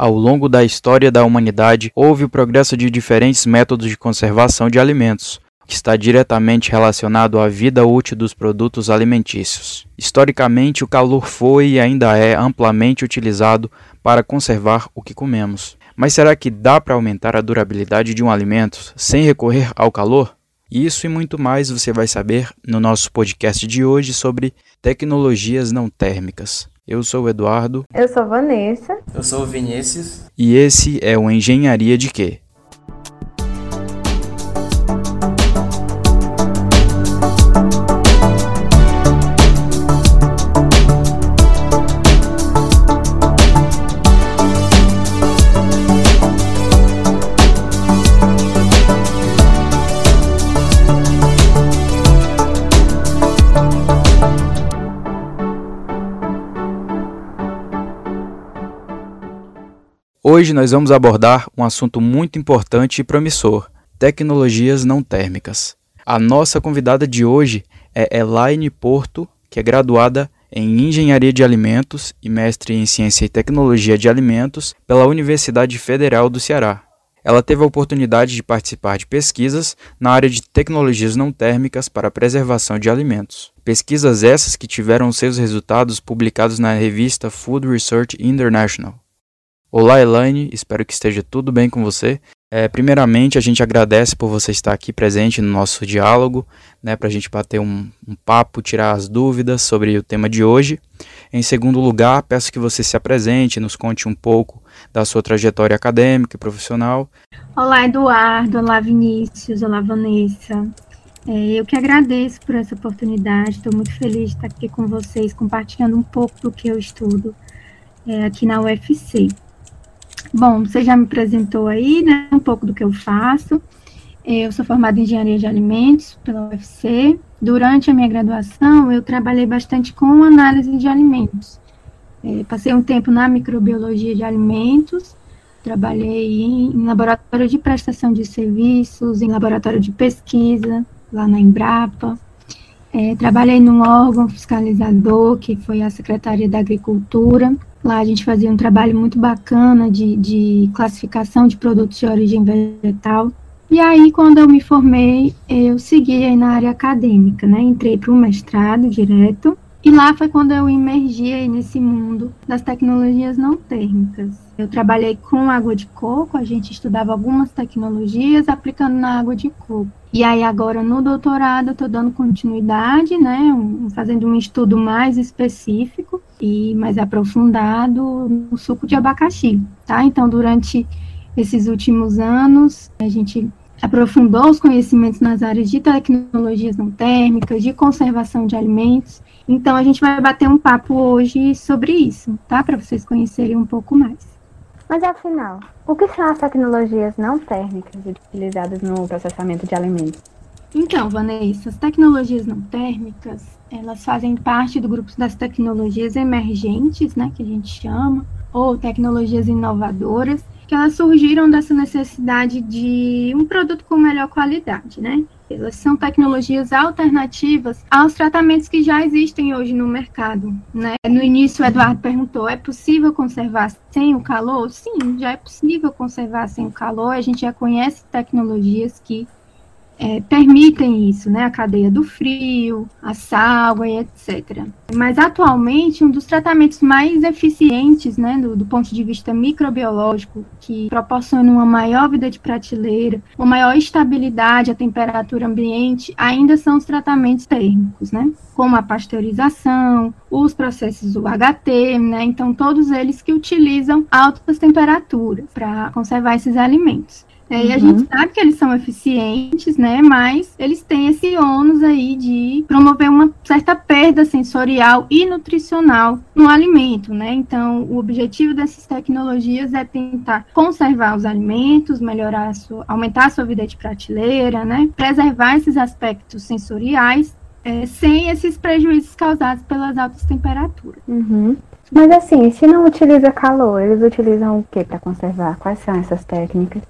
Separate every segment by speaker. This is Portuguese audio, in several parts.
Speaker 1: Ao longo da história da humanidade, houve o progresso de diferentes métodos de conservação de alimentos, que está diretamente relacionado à vida útil dos produtos alimentícios. Historicamente, o calor foi e ainda é amplamente utilizado para conservar o que comemos. Mas será que dá para aumentar a durabilidade de um alimento sem recorrer ao calor? Isso e muito mais você vai saber no nosso podcast de hoje sobre tecnologias não térmicas. Eu sou o Eduardo.
Speaker 2: Eu sou Vanessa.
Speaker 3: Eu sou o Vinícius.
Speaker 1: E esse é o Engenharia de Quê? Hoje nós vamos abordar um assunto muito importante e promissor: tecnologias não térmicas. A nossa convidada de hoje é Elaine Porto, que é graduada em Engenharia de Alimentos e mestre em Ciência e Tecnologia de Alimentos pela Universidade Federal do Ceará. Ela teve a oportunidade de participar de pesquisas na área de tecnologias não térmicas para a preservação de alimentos. Pesquisas essas que tiveram seus resultados publicados na revista Food Research International. Olá, Elaine, espero que esteja tudo bem com você. É, primeiramente, a gente agradece por você estar aqui presente no nosso diálogo, né, para a gente bater um, um, papo, tirar as dúvidas sobre o tema de hoje. Em segundo lugar, peço que você se apresente, nos conte um pouco da sua trajetória acadêmica e profissional.
Speaker 4: Olá, Eduardo. Olá, Vinícius. Olá, Vanessa. É, eu que agradeço por essa oportunidade. Estou muito feliz de estar aqui com vocês, compartilhando um pouco do que eu estudo é, aqui na UFC. Bom, você já me apresentou aí, né, um pouco do que eu faço. Eu sou formada em Engenharia de Alimentos pela UFC. Durante a minha graduação, eu trabalhei bastante com análise de alimentos. É, passei um tempo na microbiologia de alimentos, trabalhei em, laboratório de prestação de serviços, em laboratório de pesquisa, lá na Embrapa. É, trabalhei num órgão fiscalizador, que foi a Secretaria da Agricultura. Lá a gente fazia um trabalho muito bacana de, de classificação de produtos de origem vegetal. E aí, quando eu me formei, eu segui aí na área acadêmica, né? Entrei para o mestrado direto. E lá foi quando eu emergi aí nesse mundo das tecnologias não térmicas. Eu trabalhei com água de coco, a gente estudava algumas tecnologias aplicando na água de coco. E aí agora no doutorado eu estou dando continuidade, né, fazendo um estudo mais específico e mais aprofundado no suco de abacaxi, tá? Então durante esses últimos anos a gente aprofundou os conhecimentos nas áreas de tecnologias não térmicas, de conservação de alimentos. Então a gente vai bater um papo hoje sobre isso, tá? Para vocês conhecerem um pouco mais.
Speaker 2: Mas afinal, o que são as tecnologias não térmicas utilizadas no processamento de alimentos?
Speaker 4: Então, Vanessa, as tecnologias não térmicas, elas fazem parte do grupo das tecnologias emergentes, né, que a gente chama, ou tecnologias inovadoras, que elas surgiram dessa necessidade de um produto com melhor qualidade, né? Elas são tecnologias alternativas aos tratamentos que já existem hoje no mercado. Né? No início, o Eduardo perguntou: é possível conservar sem o calor? Sim, já é possível conservar sem o calor. A gente já conhece tecnologias que é, permitem isso, né? A cadeia do frio, a sal e etc. Mas atualmente um dos tratamentos mais eficientes, né, do, do, ponto de vista microbiológico, que proporciona uma maior vida de prateleira, uma maior estabilidade à temperatura ambiente, ainda são os tratamentos térmicos, né? Como a pasteurização, os processos UHT, né? Então todos eles que utilizam altas temperaturas para conservar esses alimentos. É, e a gente uhum. sabe que eles são eficientes, né? Mas eles têm esse ônus aí de promover uma certa perda sensorial e nutricional no alimento, né? Então, o objetivo dessas tecnologias é tentar conservar os alimentos, melhorar a sua, aumentar a sua vida de prateleira, né? Preservar esses aspectos sensoriais é, sem esses prejuízos causados pelas altas temperaturas.
Speaker 2: Uhum. Mas assim, se não utiliza calor, eles utilizam o que para conservar? Quais são essas técnicas?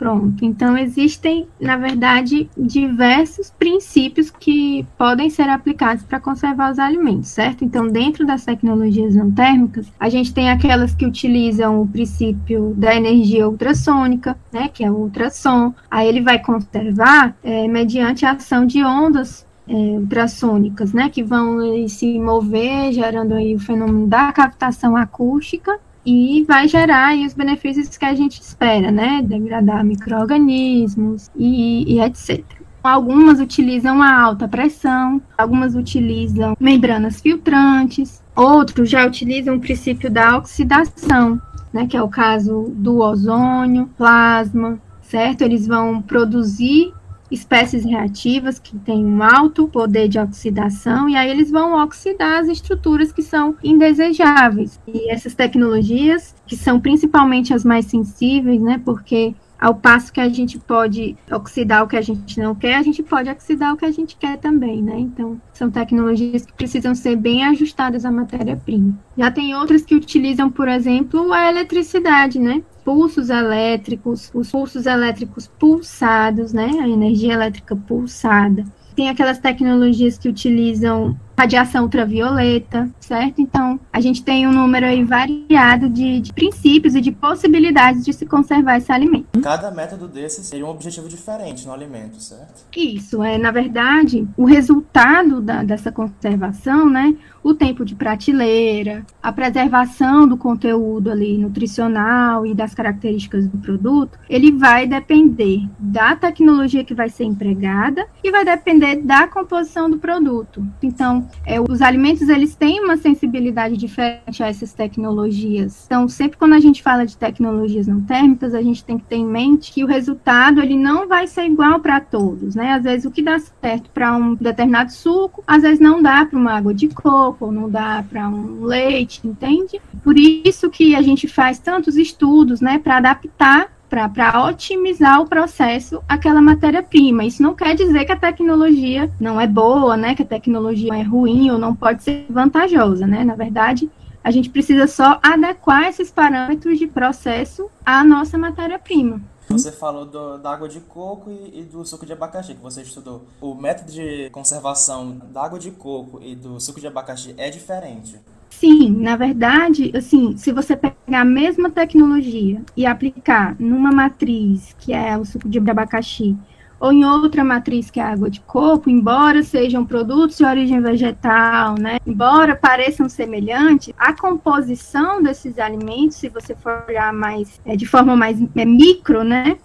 Speaker 4: Pronto. Então, existem, na verdade, diversos princípios que podem ser aplicados para conservar os alimentos, certo? Então, dentro das tecnologias não térmicas, a gente tem aquelas que utilizam o princípio da energia ultrassônica, né, que é o ultrassom. Aí ele vai conservar é, mediante a ação de ondas é, ultrassônicas, né, que vão é, se mover, gerando aí o fenômeno da captação acústica e vai gerar os benefícios que a gente espera, né? Degradar micro-organismos e, e etc. Algumas utilizam a alta pressão, algumas utilizam membranas filtrantes, outros já utilizam o princípio da oxidação, né, que é o caso do ozônio, plasma, certo? Eles vão produzir espécies reativas que têm um alto poder de oxidação e aí eles vão oxidar as estruturas que são indesejáveis. E essas tecnologias, que são principalmente as mais sensíveis, né, porque ao passo que a gente pode oxidar o que a gente não quer, a gente pode oxidar o que a gente quer também, né? Então, são tecnologias que precisam ser bem ajustadas à matéria-prima. Já tem outras que utilizam, por exemplo, a eletricidade, né? Pulsos elétricos, os pulsos elétricos pulsados, né? A energia elétrica pulsada. Tem aquelas tecnologias que utilizam radiação ultravioleta, certo? Então, a gente tem um número aí variado de, de, princípios e de possibilidades de se conservar esse alimento.
Speaker 3: Cada método desses teria um objetivo diferente no alimento, certo?
Speaker 4: Isso, é, na verdade, o resultado da, dessa conservação, né, o tempo de prateleira, a preservação do conteúdo ali nutricional e das características do produto, ele vai depender da tecnologia que vai ser empregada e vai depender da composição do produto. Então, é, os alimentos eles têm uma sensibilidade diferente a essas tecnologias. Então, sempre quando a gente fala de tecnologias não térmicas, a gente tem que ter em mente que o resultado ele não vai ser igual para todos, né? Às vezes o que dá certo para um determinado suco, às vezes não dá para uma água de coco, ou não dá para um leite, entende? Por isso que a gente faz tantos estudos, né, para adaptar para otimizar o processo aquela matéria-prima. Isso não quer dizer que a tecnologia não é boa, né? Que a tecnologia é ruim ou não pode ser vantajosa, né? Na verdade, a gente precisa só adequar esses parâmetros de processo à nossa matéria-prima.
Speaker 3: Você falou do, da água de coco e, e, do suco de abacaxi, que você estudou. O método de conservação da água de coco e do suco de abacaxi é diferente?
Speaker 4: Sim, na verdade, assim, se você pegar a mesma tecnologia e aplicar numa matriz, que é o suco de abacaxi, ou em outra matriz que é água de coco, embora sejam produtos de origem vegetal, né, embora pareçam semelhantes, a composição desses alimentos, se você for olhar mais é, de forma mais é, micro, né,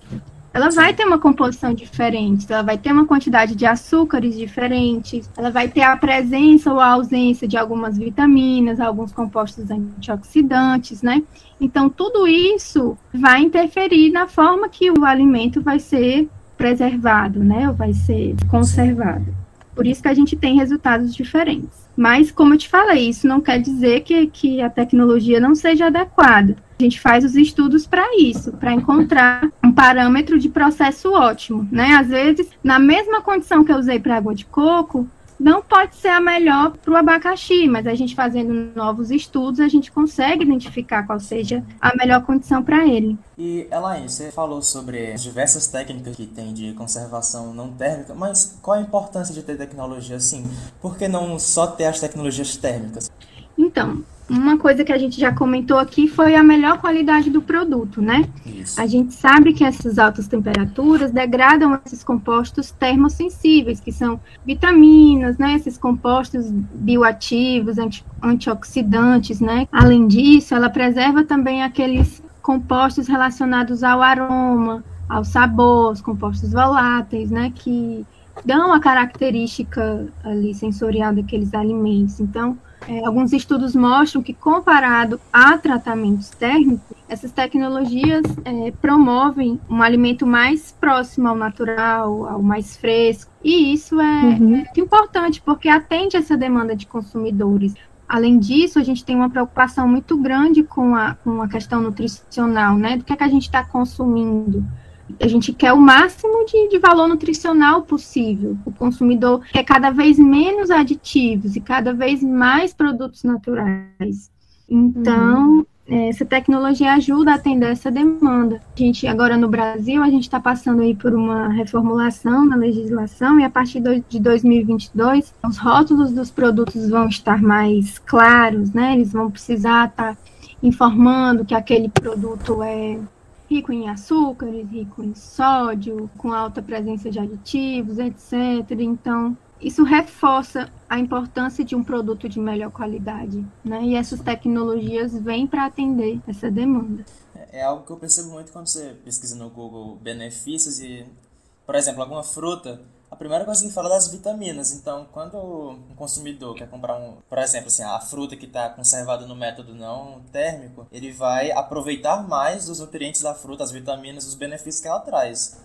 Speaker 4: ela vai ter uma composição diferente, ela vai ter uma quantidade de açúcares diferentes, ela vai ter a presença ou a ausência de algumas vitaminas, alguns compostos antioxidantes, né? Então, tudo isso vai interferir na forma que o alimento vai ser preservado, né? Ou vai ser conservado. Por isso que a gente tem resultados diferentes. Mas, como eu te falei, isso não quer dizer que, que a tecnologia não seja adequada. A gente faz os estudos para isso, para encontrar um parâmetro de processo ótimo, né? Às vezes, na mesma condição que eu usei para água de coco, não pode ser a melhor para o abacaxi, mas a gente fazendo novos estudos, a gente consegue identificar qual seja a melhor condição para ele.
Speaker 3: E Elaine, você falou sobre as diversas técnicas que tem de conservação não térmica, mas qual a importância de ter tecnologia assim? Por que não só ter as tecnologias térmicas?
Speaker 4: Então, uma coisa que a gente já comentou aqui foi a melhor qualidade do produto, né? Isso. A gente sabe que essas altas temperaturas degradam esses compostos termossensíveis, que são vitaminas, né? Esses compostos bioativos, anti antioxidantes, né? Além disso, ela preserva também aqueles compostos relacionados ao aroma, ao sabor, os compostos voláteis, né? Que dão a característica ali sensorial daqueles alimentos. Então, é, alguns estudos mostram que, comparado a tratamentos térmicos, essas tecnologias é, promovem um alimento mais próximo ao natural, ao mais fresco. E isso é uhum. muito importante, porque atende essa demanda de consumidores. Além disso, a gente tem uma preocupação muito grande com a, com a questão nutricional, né? Do que, é que a gente está consumindo a gente quer o máximo de, de, valor nutricional possível. O consumidor quer cada vez menos aditivos e cada vez mais produtos naturais. Então, uhum. é, essa tecnologia ajuda a atender essa demanda. A gente, agora no Brasil, a gente está passando aí por uma reformulação na legislação e a partir de 2022, os rótulos dos produtos vão estar mais claros, né? Eles vão precisar estar tá informando que aquele produto é rico em açúcares, rico em sódio, com alta presença de aditivos, etc. Então, isso reforça a importância de um produto de melhor qualidade, né? E essas tecnologias vêm para atender essa demanda.
Speaker 3: É, é algo que eu percebo muito quando você pesquisa no Google benefícios e, por exemplo, alguma fruta, a primeira coisa que fala é das vitaminas. Então, quando um consumidor quer comprar um, por exemplo, assim, a fruta que está conservada no método não térmico, ele vai aproveitar mais dos nutrientes da fruta, as vitaminas, os benefícios que ela traz.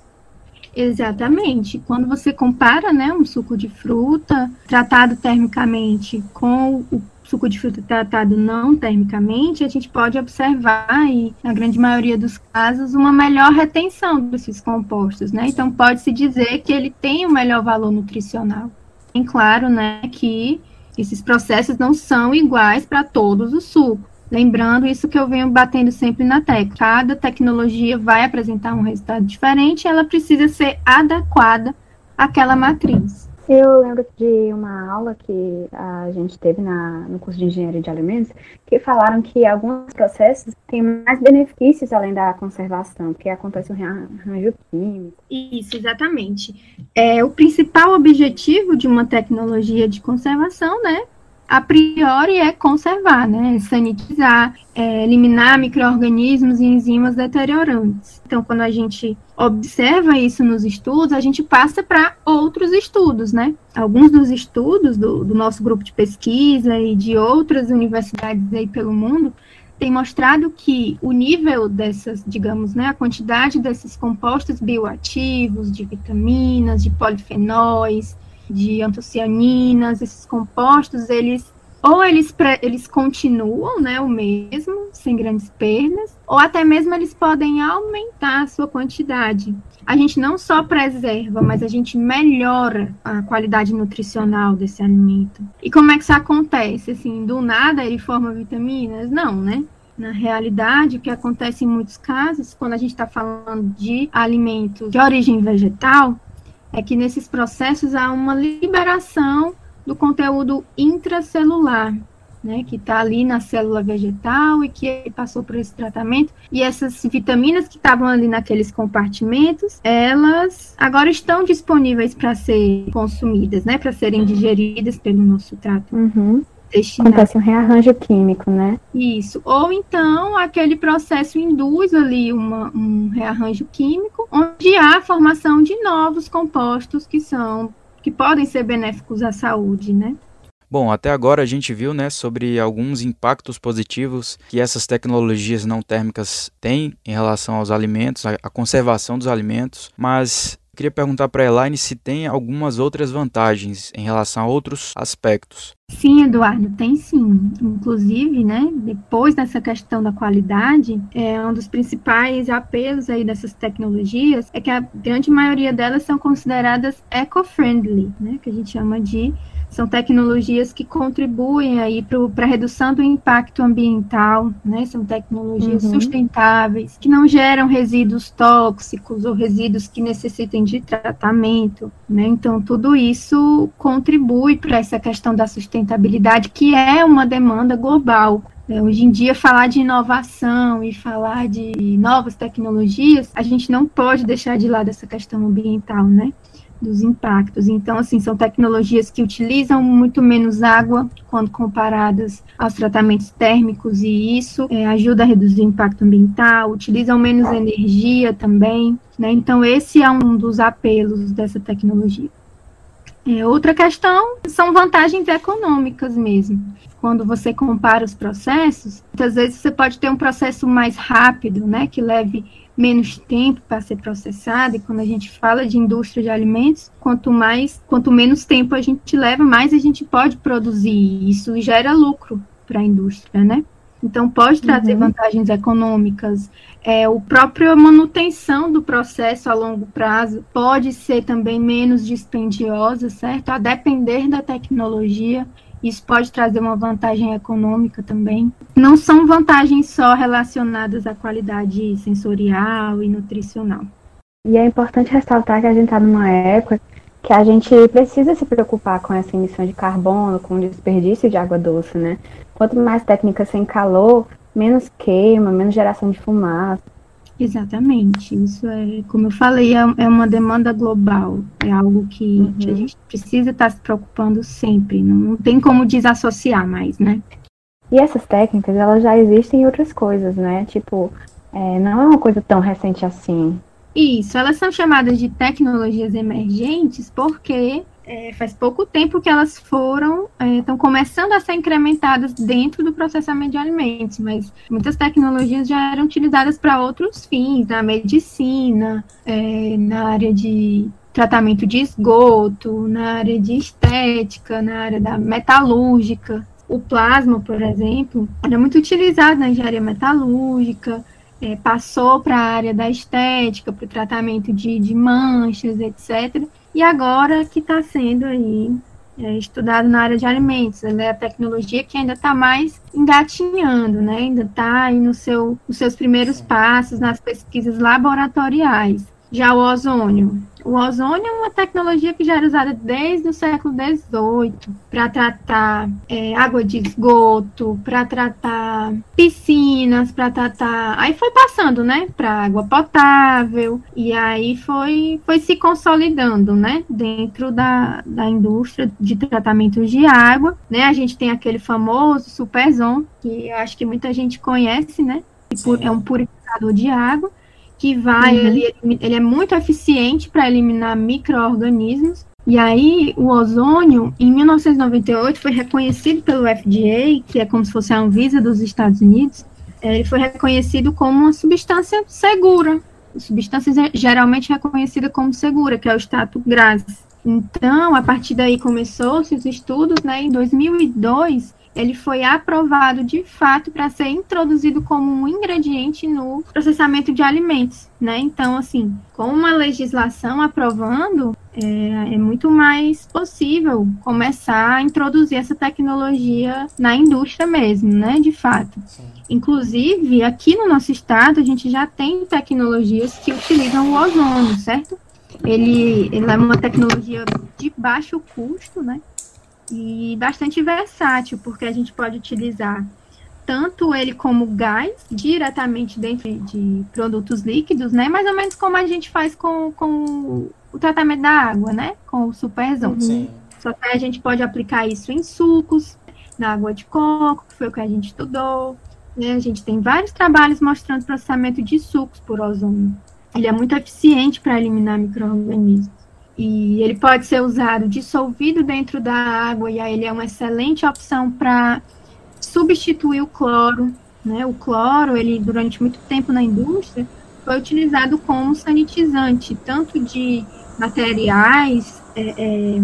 Speaker 4: Exatamente. Quando você compara, né, um suco de fruta tratado termicamente com o suco de fruta tratado não termicamente, a gente pode observar, e na grande maioria dos casos, uma melhor retenção desses compostos, né? Então, pode-se dizer que ele tem um melhor valor nutricional. Em claro, né, que esses processos não são iguais para todos os sucos. Lembrando isso que eu venho batendo sempre na tecla. Cada tecnologia vai apresentar um resultado diferente, ela precisa ser adequada àquela matriz.
Speaker 2: Eu lembro de uma aula que a gente teve na, no curso de engenharia de alimentos, que falaram que alguns processos têm mais benefícios além da conservação, porque acontece um rearranjo químico.
Speaker 4: Isso, exatamente. É, o principal objetivo de uma tecnologia de conservação, né, a priori é conservar, né? Sanitizar, é, eliminar micro-organismos e enzimas deteriorantes. Então, quando a gente observa isso nos estudos, a gente passa para outros estudos, né? Alguns dos estudos do, do, nosso grupo de pesquisa e de outras universidades aí pelo mundo têm mostrado que o nível dessas, digamos, né, a quantidade desses compostos bioativos, de vitaminas, de polifenóis, de antocianinas, esses compostos, eles ou eles, eles continuam, né, o mesmo, sem grandes perdas, ou até mesmo eles podem aumentar a sua quantidade. A gente não só preserva, mas a gente melhora a qualidade nutricional desse alimento. E como é que isso acontece? Assim, do nada ele forma vitaminas? Não, né? Na realidade, o que acontece em muitos casos, quando a gente está falando de alimentos de origem vegetal, é que nesses processos há uma liberação do conteúdo intracelular, né, que está ali na célula vegetal e que passou por esse tratamento. E essas vitaminas que estavam ali naqueles compartimentos, elas agora estão disponíveis para ser consumidas, né, para serem digeridas pelo nosso trato.
Speaker 2: Uhum Acontece um rearranjo químico, né?
Speaker 4: Isso. Ou então aquele processo induz ali uma, um rearranjo químico, onde há a formação de novos compostos que são que podem ser benéficos à saúde, né?
Speaker 1: Bom, até agora a gente viu né, sobre alguns impactos positivos que essas tecnologias não térmicas têm em relação aos alimentos, a, conservação dos alimentos, mas queria perguntar para a Elaine se tem algumas outras vantagens em relação a outros aspectos.
Speaker 4: Sim, Eduardo, tem sim. Inclusive, né, depois dessa questão da qualidade, é um dos principais apelos aí dessas tecnologias é que a grande maioria delas são consideradas eco-friendly, né, que a gente chama de são tecnologias que contribuem aí para a redução do impacto ambiental, né? São tecnologias uhum. sustentáveis, que não geram resíduos tóxicos ou resíduos que necessitem de tratamento, né? Então, tudo isso contribui para essa questão da sustentabilidade, que é uma demanda global. É, hoje em dia, falar de inovação e falar de novas tecnologias, a gente não pode deixar de lado essa questão ambiental, né? Dos impactos. Então, assim, são tecnologias que utilizam muito menos água quando comparadas aos tratamentos térmicos e isso é, ajuda a reduzir o impacto ambiental, utilizam menos energia também, né? Então, esse é um dos apelos dessa tecnologia. É, outra questão são vantagens econômicas mesmo. Quando você compara os processos, muitas vezes você pode ter um processo mais rápido, né, que leve menos tempo para ser processado, e quando a gente fala de indústria de alimentos, quanto mais, quanto menos tempo a gente leva, mais a gente pode produzir. Isso gera lucro para a indústria, né? Então pode trazer uhum. vantagens econômicas. É, o próprio manutenção do processo a longo prazo pode ser também menos dispendiosa, certo? A depender da tecnologia. Isso pode trazer uma vantagem econômica também. Não são vantagens só relacionadas à qualidade sensorial e nutricional.
Speaker 2: E é importante ressaltar que a gente está numa época que a gente precisa se preocupar com essa emissão de carbono, com o desperdício de água doce, né? Quanto mais técnica sem calor, menos queima, menos geração de fumaça.
Speaker 4: Exatamente. Isso é, como eu falei, é, é uma demanda global. É algo que, uhum. a gente precisa estar se preocupando sempre. Não, não tem como desassociar mais, né?
Speaker 2: E essas técnicas, elas já existem em outras coisas, né? Tipo, é, não é uma coisa tão recente assim.
Speaker 4: Isso, elas são chamadas de tecnologias emergentes porque é, faz pouco tempo que elas foram, estão é, começando a ser incrementadas dentro do processamento de alimentos, mas muitas tecnologias já eram utilizadas para outros fins, na medicina, é, na área de tratamento de esgoto, na área de estética, na área da metalúrgica. O plasma, por exemplo, era muito utilizado na engenharia metalúrgica, é, passou para a área da estética, para o tratamento de, de, manchas, etc. E agora que está sendo aí é, estudado na área de alimentos. Ela é a tecnologia que ainda está mais engatinhando, né? ainda está aí no seu, nos seus primeiros passos nas pesquisas laboratoriais. Já o ozônio. O ozônio é uma tecnologia que já era usada desde o século XVIII para tratar é, água de esgoto, para tratar piscinas, para tratar. Aí foi passando, né, para água potável e aí foi, foi se consolidando, né, dentro da, da indústria de tratamento de água, né. A gente tem aquele famoso Superzon que eu acho que muita gente conhece, né. É um purificador de água que vai, uhum. ele, ele é muito eficiente para eliminar micro-organismos. E aí, o ozônio, em 1998, foi reconhecido pelo FDA, que é como se fosse a Anvisa dos Estados Unidos, é, ele foi reconhecido como uma substância segura, substância geralmente reconhecida como segura, que é o status GRAS. Então, a partir daí começou-se os estudos, né? Em 2002, ele foi aprovado de fato para ser introduzido como um ingrediente no processamento de alimentos, né? Então, assim, com uma legislação aprovando, é, é, muito mais possível começar a introduzir essa tecnologia na indústria mesmo, né? De fato. Sim. Inclusive, aqui no nosso estado, a gente já tem tecnologias que utilizam o ozônio, certo? Ele, ele é uma tecnologia de baixo custo, né? E bastante versátil, porque a gente pode utilizar tanto ele como gás diretamente dentro de produtos líquidos, né? Mais ou menos como a gente faz com, com o tratamento da água, né? Com o superzão. Sim. Só que a gente pode aplicar isso em sucos, na água de coco, que foi o que a gente estudou. Né? A gente tem vários trabalhos mostrando processamento de sucos por ozônio. Ele é muito eficiente para eliminar micro-organismos. E ele pode ser usado dissolvido dentro da água, e aí ele é uma excelente opção para substituir o cloro. Né? O cloro, ele durante muito tempo na indústria, foi utilizado como sanitizante, tanto de materiais, é, é,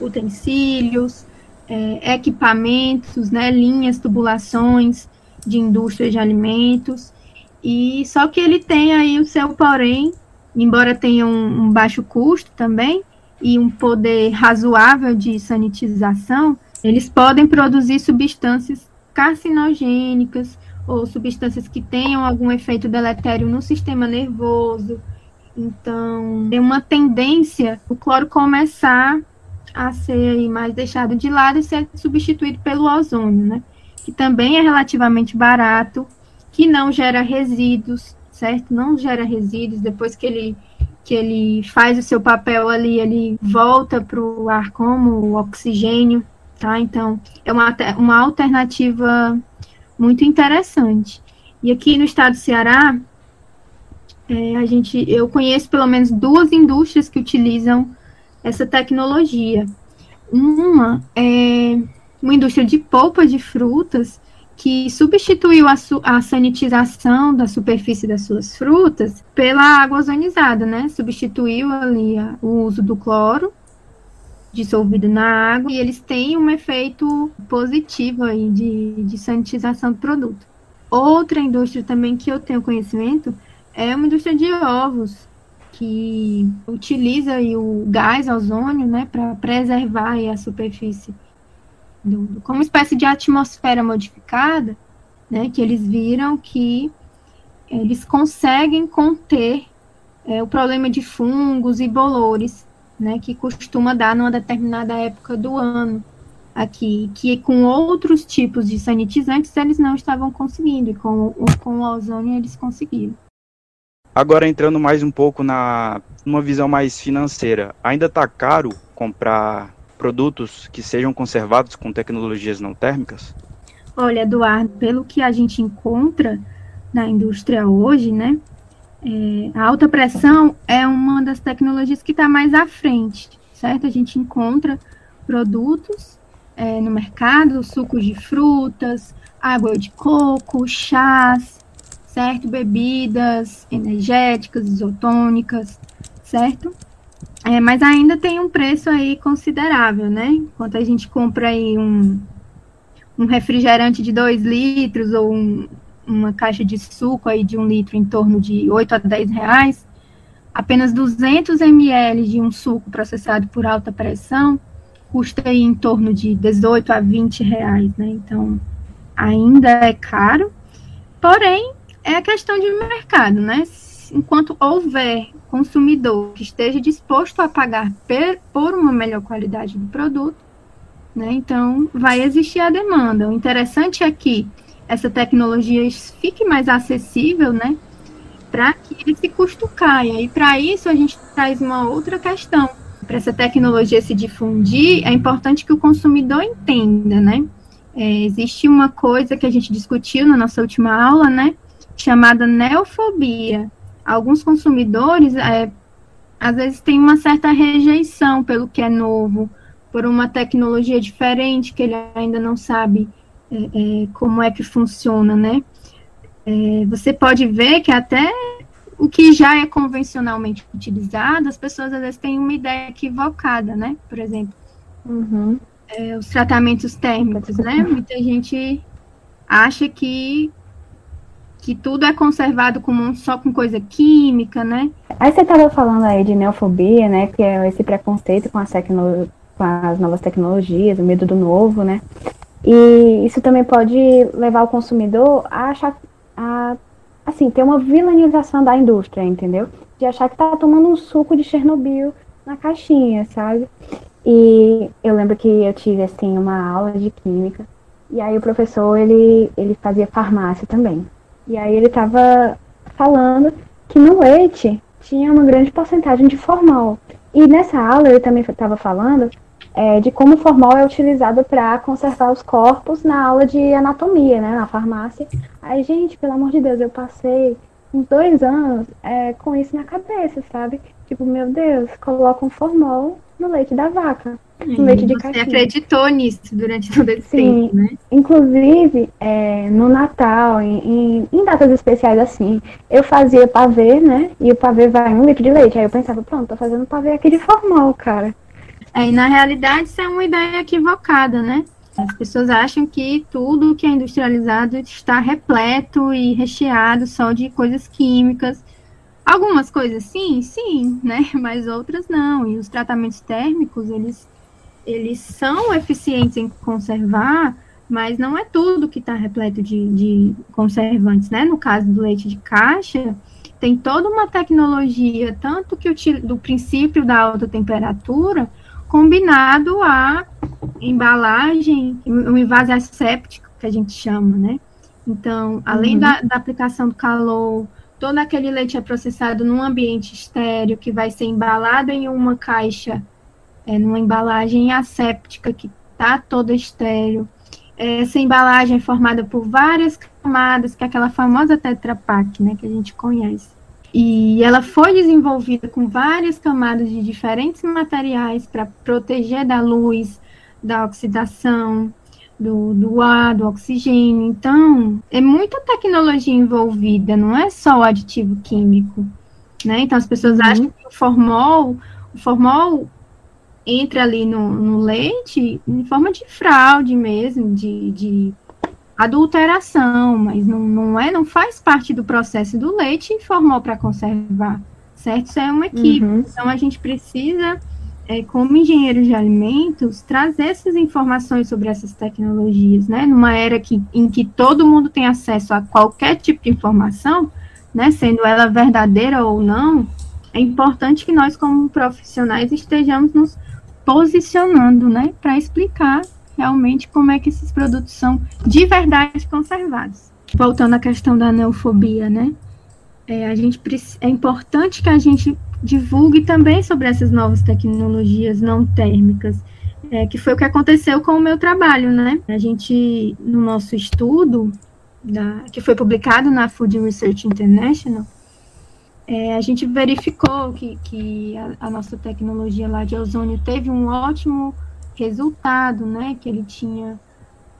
Speaker 4: utensílios, é, equipamentos, né, linhas, tubulações de indústria de alimentos. E só que ele tem aí o seu porém embora tenha um, um baixo custo também e um poder razoável de sanitização, eles podem produzir substâncias carcinogênicas ou substâncias que tenham algum efeito deletério no sistema nervoso. Então, tem uma tendência o cloro começar a ser mais deixado de lado e ser substituído pelo ozônio, né? Que também é relativamente barato, que não gera resíduos, certo? Não gera resíduos. Depois que ele, que ele faz o seu papel ali, ele volta para o ar como oxigênio, tá? Então, é uma, uma alternativa muito interessante. E aqui no estado do Ceará, é, a gente, eu conheço pelo menos duas indústrias que utilizam essa tecnologia. Uma é uma indústria de polpa de frutas que substituiu a, a, sanitização da superfície das suas frutas pela água ozonizada, né? Substituiu ali a, o uso do cloro dissolvido na água e eles têm um efeito positivo aí de, de sanitização do produto. Outra indústria também que eu tenho conhecimento é uma indústria de ovos que utiliza aí o gás ozônio, né, para preservar a superfície do, como uma espécie de atmosfera modificada, né, que eles viram que eles conseguem conter é, o problema de fungos e bolores, né, que costuma dar numa determinada época do ano aqui, que com outros tipos de sanitizantes eles não estavam conseguindo, e com, com o ozônio eles conseguiram.
Speaker 1: Agora entrando mais um pouco na uma visão mais financeira, ainda está caro comprar produtos que sejam conservados com tecnologias não térmicas?
Speaker 4: Olha, Eduardo, pelo que a gente encontra na indústria hoje, né, é, a alta pressão é uma das tecnologias que está mais à frente, certo? A gente encontra produtos é, no mercado, sucos de frutas, água de coco, chás, certo? Bebidas energéticas, isotônicas, certo? É, mas ainda tem um preço aí considerável, né? Enquanto a gente compra aí um, um refrigerante de 2 litros ou um, uma caixa de suco aí de um litro em torno de 8 a 10 reais, apenas 200 ml de um suco processado por alta pressão custa aí em torno de 18 a 20 reais, né? Então, ainda é caro, porém, é a questão de mercado, né? Enquanto houver consumidor que esteja disposto a pagar por uma melhor qualidade do produto, né? Então, vai existir a demanda. O interessante é que essa tecnologia fique mais acessível, né? Para que esse custo caia. E para isso a gente traz uma outra questão. Para essa tecnologia se difundir, é importante que o consumidor entenda, né? É, existe uma coisa que a gente discutiu na nossa última aula, né? Chamada neofobia. Alguns consumidores, é, às vezes, têm uma certa rejeição pelo que é novo, por uma tecnologia diferente que ele ainda não sabe é, é, como é que funciona, né? É, você pode ver que até o que já é convencionalmente utilizado, as pessoas às vezes têm uma ideia equivocada, né? Por exemplo, uhum. É, os tratamentos térmicos, né? Muita gente acha que que tudo é conservado como só com coisa química, né?
Speaker 2: Aí você estava falando aí de neofobia, né? Que é esse preconceito com as, tecno... com as novas tecnologias, o medo do novo, né? E isso também pode levar o consumidor a achar, a, assim, ter uma vilanização da indústria, entendeu? De achar que tá tomando um suco de Chernobyl na caixinha, sabe? E eu lembro que eu tive, assim, uma aula de química, e aí o professor, ele, ele fazia farmácia também. E aí ele tava falando que no leite tinha uma grande porcentagem de formal. E nessa aula ele também estava falando é, de como o formal é utilizado para conservar os corpos na aula de anatomia, né, na farmácia. Aí, gente, pelo amor de Deus, eu passei uns dois anos é, com isso na cabeça, sabe? Tipo, meu Deus, coloca um formol no leite da vaca. No leite de
Speaker 4: você caixinha. acreditou nisso durante todo esse Sim, tempo, né?
Speaker 2: Inclusive, é, no Natal, em, em, em, datas especiais assim, eu fazia pavê, né? E o pavê vai um litro de leite. Aí eu pensava, pronto, tô fazendo pavê aqui de formal, cara.
Speaker 4: É, e na realidade isso é uma ideia equivocada, né? As pessoas acham que tudo que é industrializado está repleto e recheado só de coisas químicas. Algumas coisas sim, sim, né? Mas outras não. E os tratamentos térmicos, eles, eles são eficientes em conservar, mas não é tudo que está repleto de, de conservantes, né? No caso do leite de caixa, tem toda uma tecnologia, tanto que do princípio da alta temperatura, combinado a embalagem, o invase asséptico, que a gente chama, né? Então, além uhum. da, da, aplicação do calor, todo aquele leite é processado num ambiente estéreo, que vai ser embalado em uma caixa, é, numa embalagem asséptica, que está toda estéreo. Essa embalagem é formada por várias camadas, que é aquela famosa Tetra Pak, né, que a gente conhece. E ela foi desenvolvida com várias camadas de diferentes materiais para proteger da luz, da oxidação, do, do ar, do oxigênio. Então, é muita tecnologia envolvida, não é só o aditivo químico. Né? Então, as pessoas uhum. acham que o formol, o formol entra ali no, no leite em forma de fraude mesmo, de, de adulteração, mas não, não é, não faz parte do processo do leite e formou para conservar, certo? Isso é uma equipe. Uhum. Então a gente precisa é, como engenheiros de alimentos, trazer essas informações sobre essas tecnologias, né? Numa era que, em que todo mundo tem acesso a qualquer tipo de informação, né? Sendo ela verdadeira ou não, é importante que nós, como profissionais, estejamos nos posicionando, né? Para explicar realmente como é que esses produtos são de verdade conservados. Voltando à questão da neofobia, né? É, a gente, é importante que a gente divulgue também sobre essas novas tecnologias não térmicas, é, que foi o que aconteceu com o meu trabalho, né? A gente, no nosso estudo, da, que foi publicado na Food Research International, é, a gente verificou que, que a, a, nossa tecnologia lá de ozônio teve um ótimo resultado, né? Que ele tinha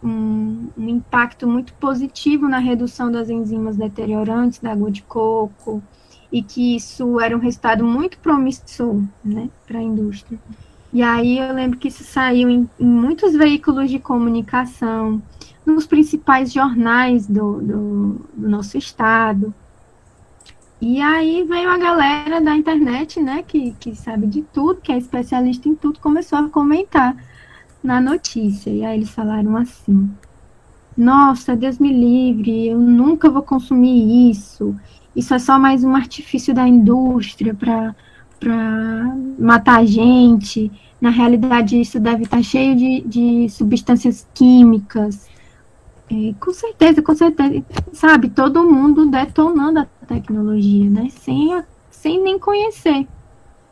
Speaker 4: um, um impacto muito positivo na redução das enzimas deteriorantes da água de coco, e que isso era um resultado muito promissor né, para a indústria. E aí eu lembro que isso saiu em, em, muitos veículos de comunicação, nos principais jornais do, do, do, nosso estado. E aí veio a galera da internet, né, que, que sabe de tudo, que é especialista em tudo, começou a comentar na notícia. E aí eles falaram assim: Nossa, Deus me livre, eu nunca vou consumir isso isso é só mais um artifício da indústria para matar a gente. Na realidade, isso deve estar cheio de, de substâncias químicas. É, com certeza, com certeza. Sabe, todo mundo detonando a tecnologia, né? Sem, sem nem conhecer.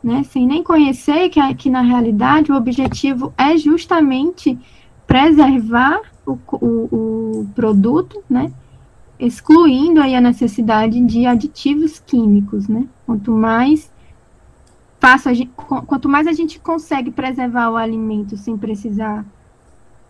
Speaker 4: Né? Sem nem conhecer que, que, na realidade, o objetivo é justamente preservar o, o, o produto, né? Excluindo aí a necessidade de aditivos químicos, né? Quanto mais fácil gente, quanto mais a gente consegue preservar o alimento sem precisar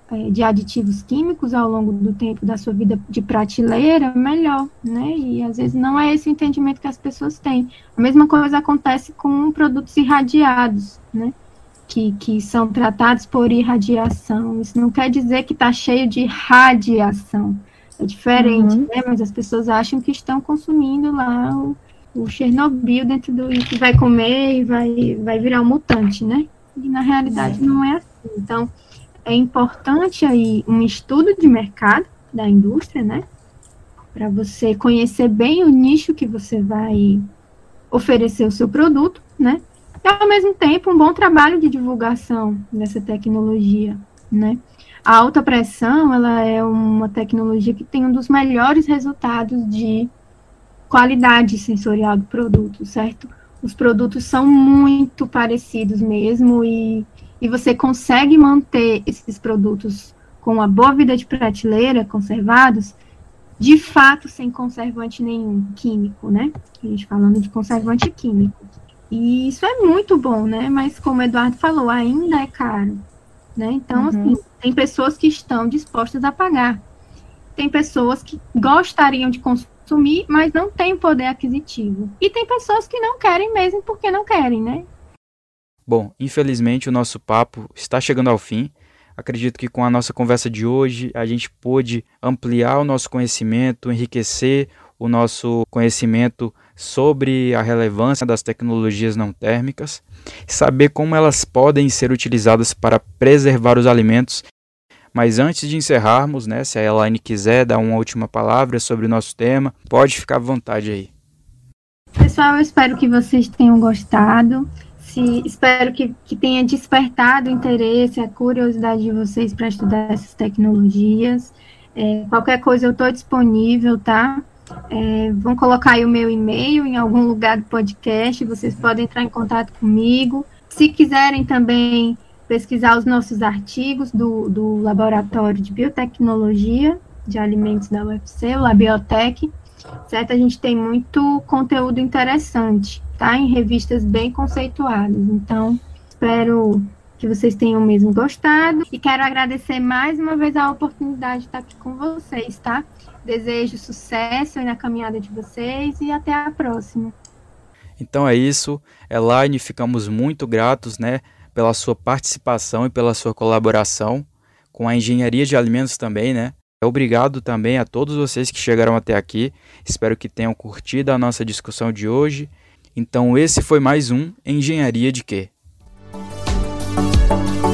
Speaker 4: é, de aditivos químicos ao longo do tempo da sua vida de prateleira, melhor, né? E às vezes não é esse o entendimento que as pessoas têm. A mesma coisa acontece com produtos irradiados, né? Que, que são tratados por irradiação. Isso não quer dizer que está cheio de radiação é diferente, uhum. né? Mas as pessoas acham que estão consumindo lá o, o Chernobyl dentro do e que vai comer e vai, vai virar um mutante, né? E na realidade não é assim. Então, é importante aí um estudo de mercado da indústria, né? Para você conhecer bem o nicho que você vai oferecer o seu produto, né? E ao mesmo tempo um bom trabalho de divulgação dessa tecnologia, né? A alta pressão, ela é uma tecnologia que tem um dos melhores resultados de qualidade sensorial do produto, certo? Os produtos são muito parecidos mesmo e, e você consegue manter esses produtos com uma boa vida de prateleira, conservados, de fato sem conservante nenhum químico, né? A gente falando de conservante químico. E isso é muito bom, né? Mas como o Eduardo falou, ainda é caro. Né? Então, uhum. assim, tem pessoas que estão dispostas a pagar. Tem pessoas que gostariam de consumir, mas não têm poder aquisitivo. E tem pessoas que não querem mesmo porque não querem, né?
Speaker 1: Bom, infelizmente o nosso papo está chegando ao fim. Acredito que com a nossa conversa de hoje a gente pôde ampliar o nosso conhecimento, enriquecer o nosso conhecimento sobre a relevância das tecnologias não térmicas, saber como elas podem ser utilizadas para preservar os alimentos. Mas antes de encerrarmos, né, se a Elaine quiser dar uma última palavra sobre o nosso tema, pode ficar à vontade aí.
Speaker 4: Pessoal, eu espero que vocês tenham gostado. Se, espero que, que tenha despertado o interesse, a curiosidade de vocês para estudar essas tecnologias. É, qualquer coisa eu estou disponível, tá? É, vão colocar aí o meu e-mail em algum lugar do podcast, vocês podem entrar em contato comigo. Se quiserem também pesquisar os nossos artigos do, do Laboratório de Biotecnologia de Alimentos da UFC, o Labiotec, certo? A gente tem muito conteúdo interessante, tá? Em revistas bem conceituadas. Então, espero que vocês tenham mesmo gostado e quero agradecer mais uma vez a oportunidade de estar aqui com vocês, tá? Desejo sucesso na caminhada de vocês e até a próxima.
Speaker 1: Então é isso, Elaine, ficamos muito gratos, né, pela sua participação e pela sua colaboração com a engenharia de alimentos também, né? Obrigado também a todos vocês que chegaram até aqui. Espero que tenham curtido a nossa discussão de hoje. Então esse foi mais um Engenharia de quê?
Speaker 3: Thank you.